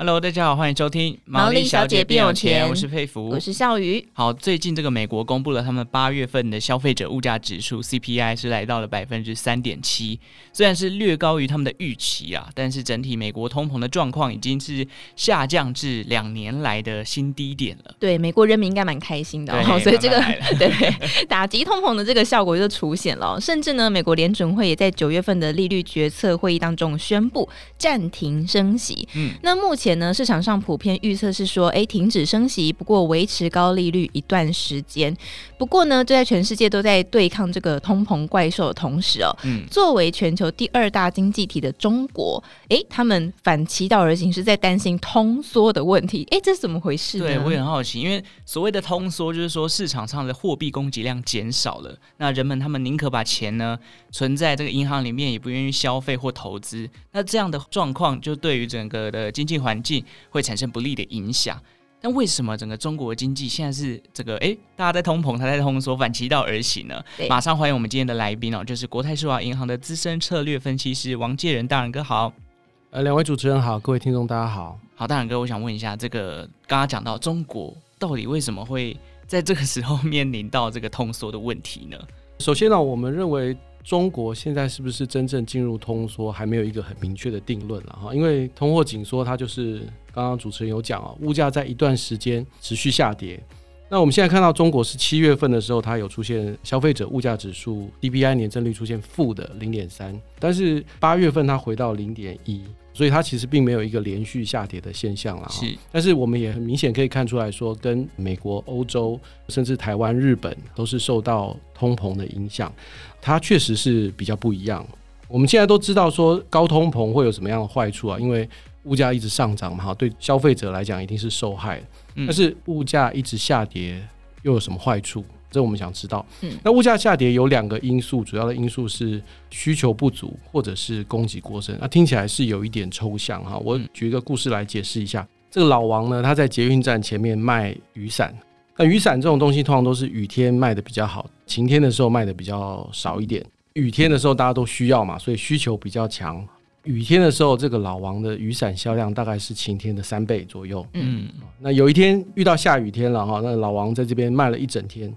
Hello，大家好，欢迎收听《毛利小姐变有钱》，我是佩服，我是笑鱼。好，最近这个美国公布了他们八月份的消费者物价指数 CPI 是来到了百分之三点七，虽然是略高于他们的预期啊，但是整体美国通膨的状况已经是下降至两年来的新低点了。对，美国人民应该蛮开心的哦，所以这个 对打击通膨的这个效果就出现了。甚至呢，美国联准会也在九月份的利率决策会议当中宣布暂停升息。嗯，那目前。呢，市场上普遍预测是说，哎，停止升息，不过维持高利率一段时间。不过呢，就在全世界都在对抗这个通膨怪兽的同时哦，嗯，作为全球第二大经济体的中国，哎，他们反其道而行，是在担心通缩的问题。哎，这是怎么回事呢？对，我也很好奇，因为所谓的通缩，就是说市场上的货币供给量减少了，那人们他们宁可把钱呢存在这个银行里面，也不愿意消费或投资。那这样的状况，就对于整个的经济环境。会产生不利的影响，但为什么整个中国经济现在是这个？哎，大家在通膨，他在通缩，反其道而行呢？马上欢迎我们今天的来宾哦，就是国泰世华银行的资深策略分析师王介仁大仁哥好。呃，两位主持人好，各位听众大家好。好，大仁哥，我想问一下，这个刚刚讲到中国到底为什么会在这个时候面临到这个通缩的问题呢？首先呢，我们认为。中国现在是不是真正进入通缩，还没有一个很明确的定论了哈。因为通货紧缩，它就是刚刚主持人有讲啊，物价在一段时间持续下跌。那我们现在看到中国是七月份的时候，它有出现消费者物价指数 DPI 年增率出现负的零点三，但是八月份它回到零点一。所以它其实并没有一个连续下跌的现象了，是。但是我们也很明显可以看出来说，跟美国、欧洲，甚至台湾、日本都是受到通膨的影响，它确实是比较不一样。我们现在都知道说高通膨会有什么样的坏处啊？因为物价一直上涨嘛，哈，对消费者来讲一定是受害。但是物价一直下跌又有什么坏处？这我们想知道。嗯，那物价下跌有两个因素，主要的因素是需求不足或者是供给过剩。那听起来是有一点抽象哈。我举一个故事来解释一下。这个老王呢，他在捷运站前面卖雨伞。那雨伞这种东西通常都是雨天卖的比较好，晴天的时候卖的比较少一点。雨天的时候大家都需要嘛，所以需求比较强。雨天的时候，这个老王的雨伞销量大概是晴天的三倍左右。嗯，那有一天遇到下雨天了哈，那老王在这边卖了一整天。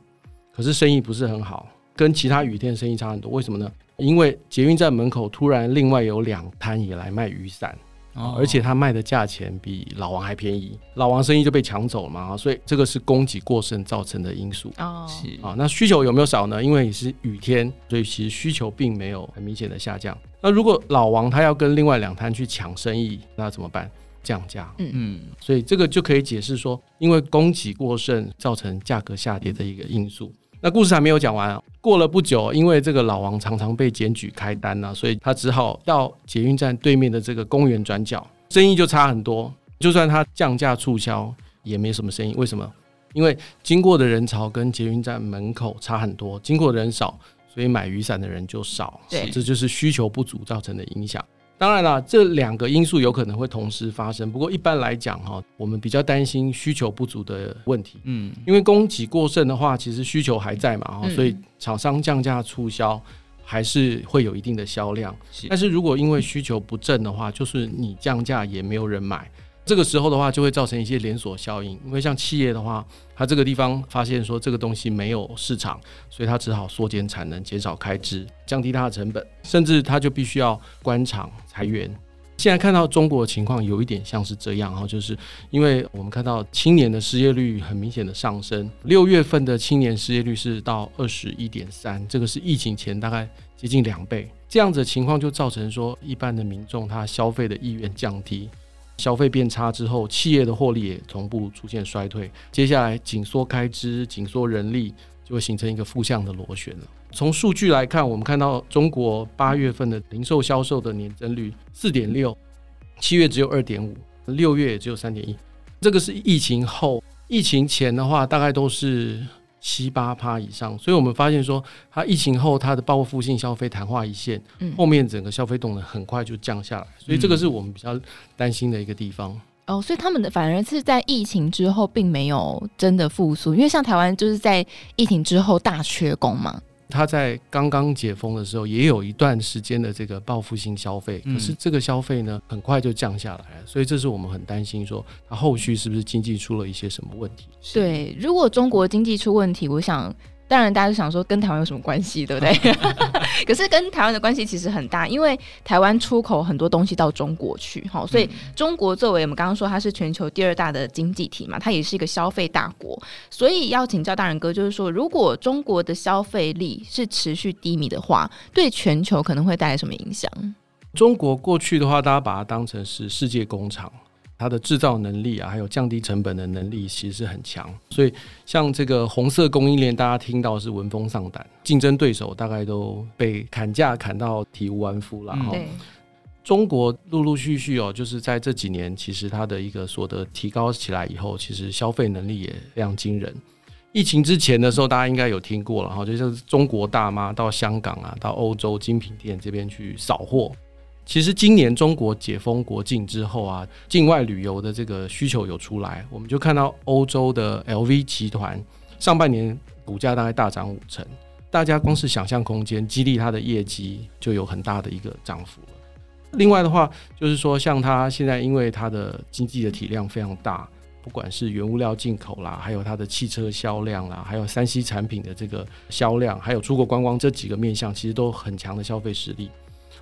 可是生意不是很好，跟其他雨天生意差很多。为什么呢？因为捷运站门口突然另外有两摊也来卖雨伞，哦，而且他卖的价钱比老王还便宜，老王生意就被抢走了嘛。所以这个是供给过剩造成的因素。哦，是啊。那需求有没有少呢？因为也是雨天，所以其实需求并没有很明显的下降。那如果老王他要跟另外两摊去抢生意，那怎么办？降价。嗯嗯。所以这个就可以解释说，因为供给过剩造成价格下跌的一个因素。那故事还没有讲完啊！过了不久，因为这个老王常常被检举开单呢、啊，所以他只好到捷运站对面的这个公园转角，生意就差很多。就算他降价促销，也没什么生意。为什么？因为经过的人潮跟捷运站门口差很多，经过的人少，所以买雨伞的人就少。对，这就是需求不足造成的影响。当然了，这两个因素有可能会同时发生。不过一般来讲，哈，我们比较担心需求不足的问题。嗯，因为供给过剩的话，其实需求还在嘛，哈，所以厂商降价促销还是会有一定的销量。但是如果因为需求不振的话，就是你降价也没有人买。这个时候的话，就会造成一些连锁效应。因为像企业的话，它这个地方发现说这个东西没有市场，所以它只好缩减产能、减少开支、降低它的成本，甚至它就必须要关厂裁员。现在看到中国的情况有一点像是这样哈，就是因为我们看到青年的失业率很明显的上升，六月份的青年失业率是到二十一点三，这个是疫情前大概接近两倍。这样子的情况就造成说，一般的民众他消费的意愿降低。消费变差之后，企业的获利也同步出现衰退。接下来紧缩开支、紧缩人力，就会形成一个负向的螺旋了。从数据来看，我们看到中国八月份的零售销售的年增率四点六，七月只有二点五，六月也只有三点一。这个是疫情后，疫情前的话大概都是。七八趴以上，所以我们发现说，它疫情后它的报复性消费昙花一现，嗯，后面整个消费动能很快就降下来，所以这个是我们比较担心的一个地方。哦，所以他们的反而是在疫情之后并没有真的复苏，因为像台湾就是在疫情之后大缺工嘛。他在刚刚解封的时候，也有一段时间的这个报复性消费，可是这个消费呢，很快就降下来了，所以这是我们很担心，说他后续是不是经济出了一些什么问题？对，如果中国经济出问题，我想。当然，大家就想说跟台湾有什么关系，对不对？可是跟台湾的关系其实很大，因为台湾出口很多东西到中国去，哈，所以中国作为我们刚刚说它是全球第二大的经济体嘛，它也是一个消费大国，所以要请教大人哥，就是说，如果中国的消费力是持续低迷的话，对全球可能会带来什么影响？中国过去的话，大家把它当成是世界工厂。它的制造能力啊，还有降低成本的能力，其实是很强。所以，像这个红色供应链，大家听到是闻风丧胆，竞争对手大概都被砍价砍到体无完肤了。哈、嗯，中国陆陆续续哦，就是在这几年，其实它的一个所得提高起来以后，其实消费能力也非常惊人。疫情之前的时候，大家应该有听过了哈，就是中国大妈到香港啊，到欧洲精品店这边去扫货。其实今年中国解封国境之后啊，境外旅游的这个需求有出来，我们就看到欧洲的 LV 集团上半年股价大概大涨五成，大家光是想象空间，激励它的业绩就有很大的一个涨幅了。另外的话，就是说像它现在因为它的经济的体量非常大，不管是原物料进口啦，还有它的汽车销量啦，还有三 C 产品的这个销量，还有出国观光这几个面向，其实都很强的消费实力。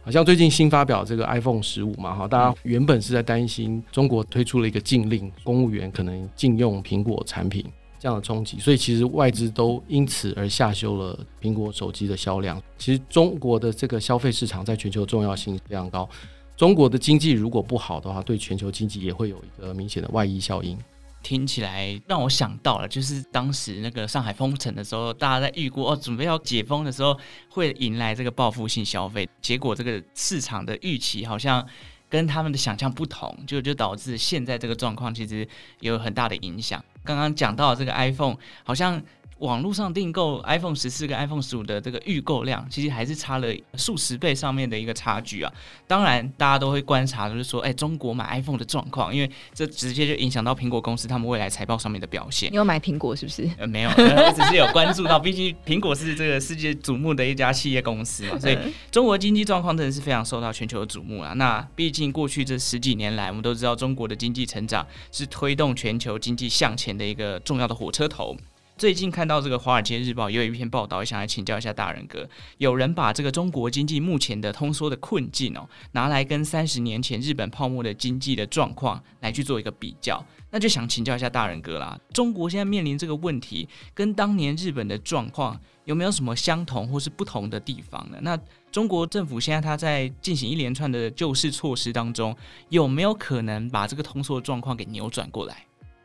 好像最近新发表这个 iPhone 十五嘛，哈，大家原本是在担心中国推出了一个禁令，公务员可能禁用苹果产品这样的冲击，所以其实外资都因此而下修了苹果手机的销量。其实中国的这个消费市场在全球重要性非常高，中国的经济如果不好的话，对全球经济也会有一个明显的外溢效应。听起来让我想到了，就是当时那个上海封城的时候，大家在预估哦，准备要解封的时候会迎来这个报复性消费，结果这个市场的预期好像跟他们的想象不同，就就导致现在这个状况其实有很大的影响。刚刚讲到这个 iPhone，好像。网络上订购 iPhone 十四跟 iPhone 十五的这个预购量，其实还是差了数十倍上面的一个差距啊。当然，大家都会观察，就是说，哎、欸，中国买 iPhone 的状况，因为这直接就影响到苹果公司他们未来财报上面的表现。你有买苹果是不是？呃，没有，我只是有关注到，毕竟苹果是这个世界瞩目的一家企业公司嘛，所以中国经济状况真的是非常受到全球的瞩目啊。那毕竟过去这十几年来，我们都知道中国的经济成长是推动全球经济向前的一个重要的火车头。最近看到这个《华尔街日报》也有一篇报道，也想来请教一下大仁哥。有人把这个中国经济目前的通缩的困境哦，拿来跟三十年前日本泡沫的经济的状况来去做一个比较，那就想请教一下大仁哥啦。中国现在面临这个问题，跟当年日本的状况有没有什么相同或是不同的地方呢？那中国政府现在他在进行一连串的救市措施当中，有没有可能把这个通缩的状况给扭转过来？《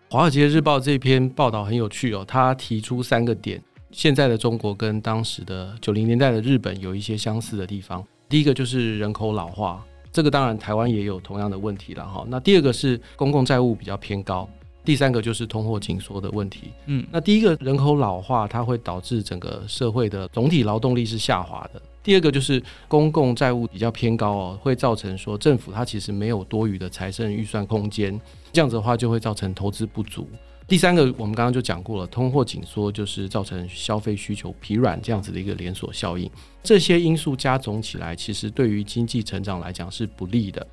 华尔街日报》这篇报道很有趣哦，他提出三个点：现在的中国跟当时的九零年代的日本有一些相似的地方。第一个就是人口老化，这个当然台湾也有同样的问题了哈。那第二个是公共债务比较偏高，第三个就是通货紧缩的问题。嗯，那第一个人口老化，它会导致整个社会的总体劳动力是下滑的。第二个就是公共债务比较偏高哦，会造成说政府它其实没有多余的财政预算空间，这样子的话就会造成投资不足。第三个我们刚刚就讲过了，通货紧缩就是造成消费需求疲软这样子的一个连锁效应。这些因素加总起来，其实对于经济成长来讲是不利的。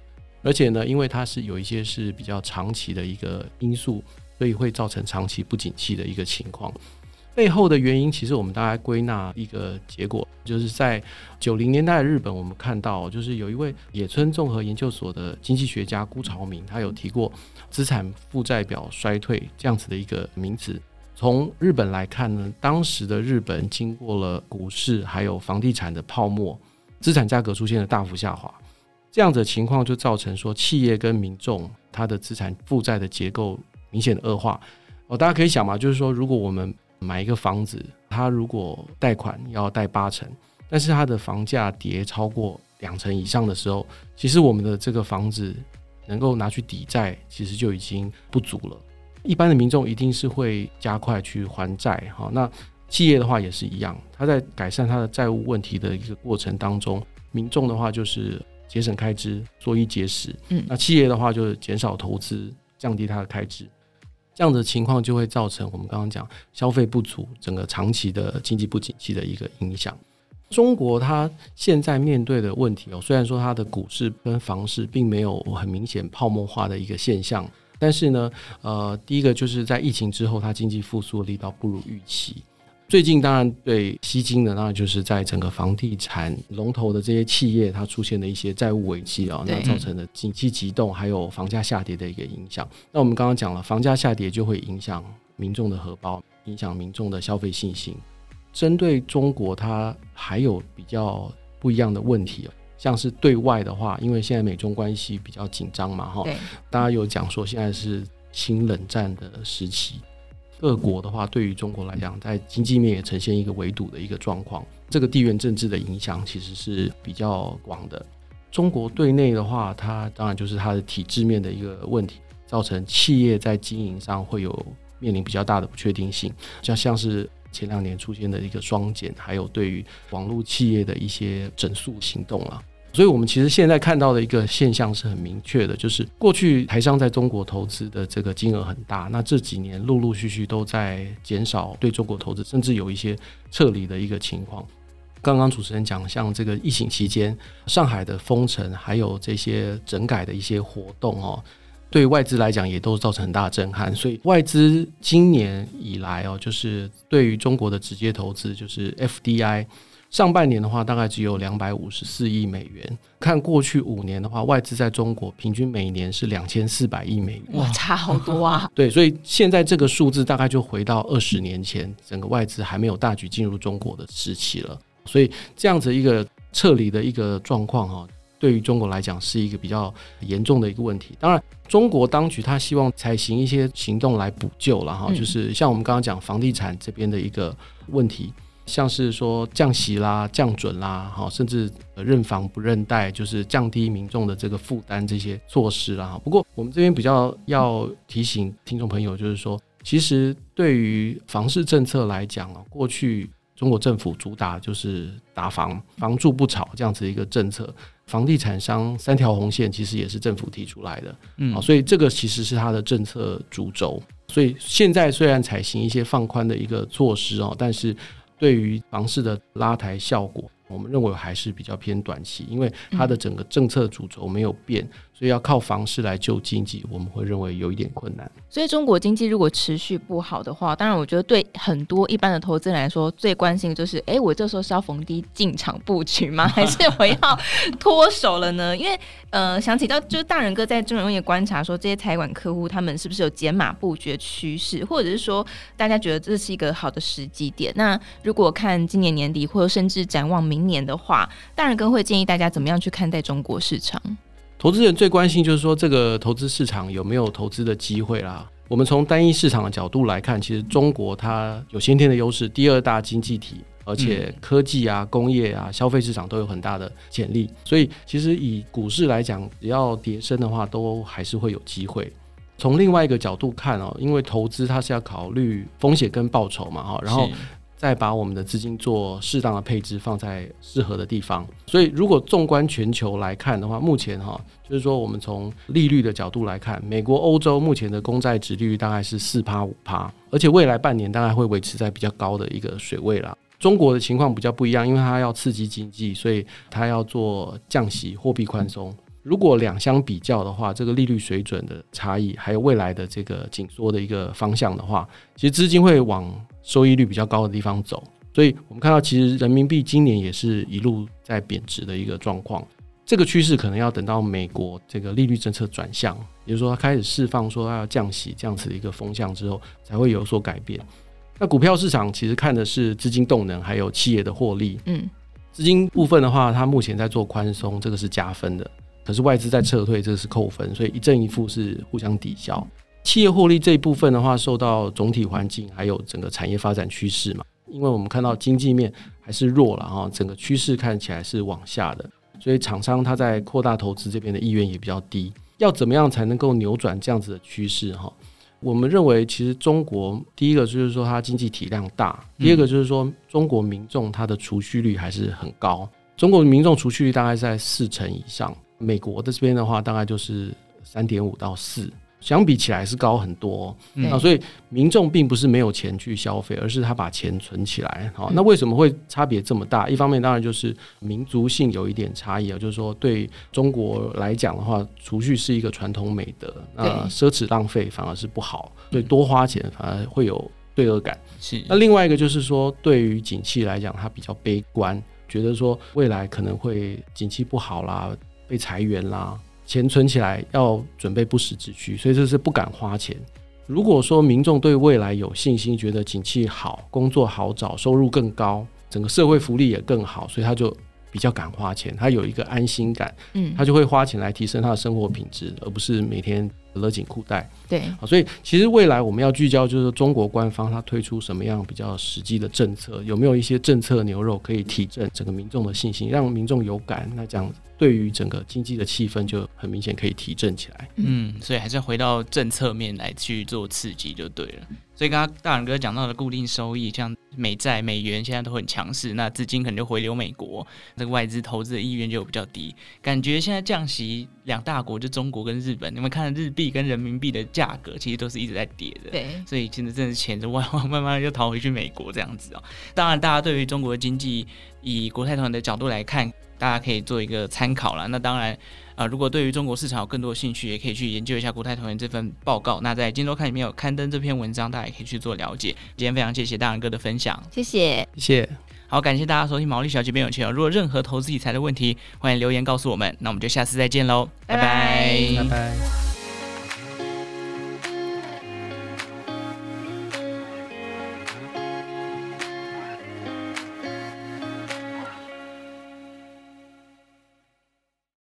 而且呢，因为它是有一些是比较长期的一个因素，所以会造成长期不景气的一个情况。背后的原因，其实我们大概归纳一个结果，就是在九零年代的日本，我们看到就是有一位野村综合研究所的经济学家辜朝明，他有提过资产负债表衰退这样子的一个名词。从日本来看呢，当时的日本经过了股市还有房地产的泡沫，资产价格出现了大幅下滑，这样子的情况就造成说企业跟民众他的资产负债的结构明显的恶化。哦，大家可以想嘛，就是说如果我们买一个房子，他如果贷款要贷八成，但是他的房价跌超过两成以上的时候，其实我们的这个房子能够拿去抵债，其实就已经不足了。一般的民众一定是会加快去还债，哈。那企业的话也是一样，他在改善他的债务问题的一个过程当中，民众的话就是节省开支，缩衣节食，嗯，那企业的话就是减少投资。降低它的开支。这样的情况就会造成我们刚刚讲消费不足，整个长期的经济不景气的一个影响。中国它现在面对的问题哦，虽然说它的股市跟房市并没有很明显泡沫化的一个现象，但是呢，呃，第一个就是在疫情之后，它经济复苏的力道不如预期。最近当然对吸金的，当然就是在整个房地产龙头的这些企业，它出现的一些债务危机啊，那造成的景气急动，还有房价下跌的一个影响。那我们刚刚讲了，房价下跌就会影响民众的荷包，影响民众的消费信心。针对中国，它还有比较不一样的问题，像是对外的话，因为现在美中关系比较紧张嘛，哈，大家有讲说现在是新冷战的时期。各国的话，对于中国来讲，在经济面也呈现一个围堵的一个状况。这个地缘政治的影响其实是比较广的。中国对内的话，它当然就是它的体制面的一个问题，造成企业在经营上会有面临比较大的不确定性，像像是前两年出现的一个双减，还有对于网络企业的一些整肃行动啊。所以，我们其实现在看到的一个现象是很明确的，就是过去台商在中国投资的这个金额很大，那这几年陆陆续续都在减少对中国投资，甚至有一些撤离的一个情况。刚刚主持人讲，像这个疫情期间上海的封城，还有这些整改的一些活动哦，对外资来讲也都造成很大震撼。所以，外资今年以来哦，就是对于中国的直接投资，就是 FDI。上半年的话，大概只有两百五十四亿美元。看过去五年的话，外资在中国平均每年是两千四百亿美元。哇，差好多啊！对，所以现在这个数字大概就回到二十年前，整个外资还没有大举进入中国的时期了。所以这样子一个撤离的一个状况哈，对于中国来讲是一个比较严重的一个问题。当然，中国当局他希望采行一些行动来补救了哈，就是像我们刚刚讲房地产这边的一个问题。像是说降息啦、降准啦，哈，甚至认房不认贷，就是降低民众的这个负担这些措施啦。不过我们这边比较要提醒听众朋友，就是说，其实对于房市政策来讲啊，过去中国政府主打就是打房、房住不炒这样子一个政策，房地产商三条红线其实也是政府提出来的，嗯，所以这个其实是它的政策主轴。所以现在虽然采行一些放宽的一个措施哦，但是对于房市的拉抬效果，我们认为还是比较偏短期，因为它的整个政策主轴没有变。所以要靠房市来救经济，我们会认为有一点困难。所以中国经济如果持续不好的话，当然我觉得对很多一般的投资人来说，最关心的就是：哎，我这时候是要逢低进场布局吗？还是我要脱手了呢？因为呃，想起到就是大仁哥在金融业观察说，这些财管客户他们是不是有减码布局趋势，或者是说大家觉得这是一个好的时机点？那如果看今年年底，或者甚至展望明年的话，大仁哥会建议大家怎么样去看待中国市场？投资人最关心就是说，这个投资市场有没有投资的机会啦。我们从单一市场的角度来看，其实中国它有先天的优势，第二大经济体，而且科技啊、工业啊、消费市场都有很大的潜力。所以，其实以股市来讲，只要跌升的话，都还是会有机会。从另外一个角度看哦，因为投资它是要考虑风险跟报酬嘛，哈，然后。再把我们的资金做适当的配置，放在适合的地方。所以，如果纵观全球来看的话，目前哈，就是说我们从利率的角度来看，美国、欧洲目前的公债殖利率大概是四趴五趴，而且未来半年大概会维持在比较高的一个水位啦。中国的情况比较不一样，因为它要刺激经济，所以它要做降息、货币宽松。如果两相比较的话，这个利率水准的差异，还有未来的这个紧缩的一个方向的话，其实资金会往。收益率比较高的地方走，所以我们看到其实人民币今年也是一路在贬值的一个状况。这个趋势可能要等到美国这个利率政策转向，也就是说它开始释放说它要降息这样子的一个风向之后，才会有所改变。那股票市场其实看的是资金动能，还有企业的获利。嗯，资金部分的话，它目前在做宽松，这个是加分的；可是外资在撤退，这是扣分，所以一正一负是互相抵消。企业获利这一部分的话，受到总体环境还有整个产业发展趋势嘛，因为我们看到经济面还是弱了哈，整个趋势看起来是往下的，所以厂商他在扩大投资这边的意愿也比较低。要怎么样才能够扭转这样子的趋势哈？我们认为其实中国第一个就是说它经济体量大，第二个就是说中国民众他的储蓄率还是很高，中国民众储蓄率大概在四成以上，美国的这边的话大概就是三点五到四。相比起来是高很多。嗯啊，所以民众并不是没有钱去消费，而是他把钱存起来。好，那为什么会差别这么大？一方面当然就是民族性有一点差异啊，就是说对中国来讲的话，储蓄是一个传统美德，那奢侈浪费反而是不好，所以多花钱反而会有罪恶感。是。那另外一个就是说，对于景气来讲，它比较悲观，觉得说未来可能会景气不好啦，被裁员啦。钱存起来要准备不时之需，所以这是不敢花钱。如果说民众对未来有信心，觉得景气好，工作好找，收入更高，整个社会福利也更好，所以他就比较敢花钱，他有一个安心感，嗯，他就会花钱来提升他的生活品质，而不是每天勒紧裤带。对，好所以其实未来我们要聚焦，就是中国官方它推出什么样比较实际的政策，有没有一些政策牛肉可以提振整个民众的信心，让民众有感，那这样。对于整个经济的气氛就很明显可以提振起来。嗯，所以还是要回到政策面来去做刺激就对了。所以刚刚大仁哥讲到的固定收益，像美债、美元现在都很强势，那资金可能就回流美国，这个外资投资的意愿就比较低。感觉现在降息，两大国就中国跟日本，你们看日币跟人民币的价格其实都是一直在跌的。对，所以现在真的是钱就 慢慢慢慢又逃回去美国这样子哦。当然，大家对于中国的经济，以国泰投的角度来看。大家可以做一个参考了。那当然，呃，如果对于中国市场有更多的兴趣，也可以去研究一下国泰投研这份报告。那在《金周刊》里面有刊登这篇文章，大家也可以去做了解。今天非常谢谢大仁哥的分享，谢谢，谢谢。好，感谢大家收听《毛利小姐变有钱》。如果任何投资理财的问题，欢迎留言告诉我们。那我们就下次再见喽，拜拜，拜拜。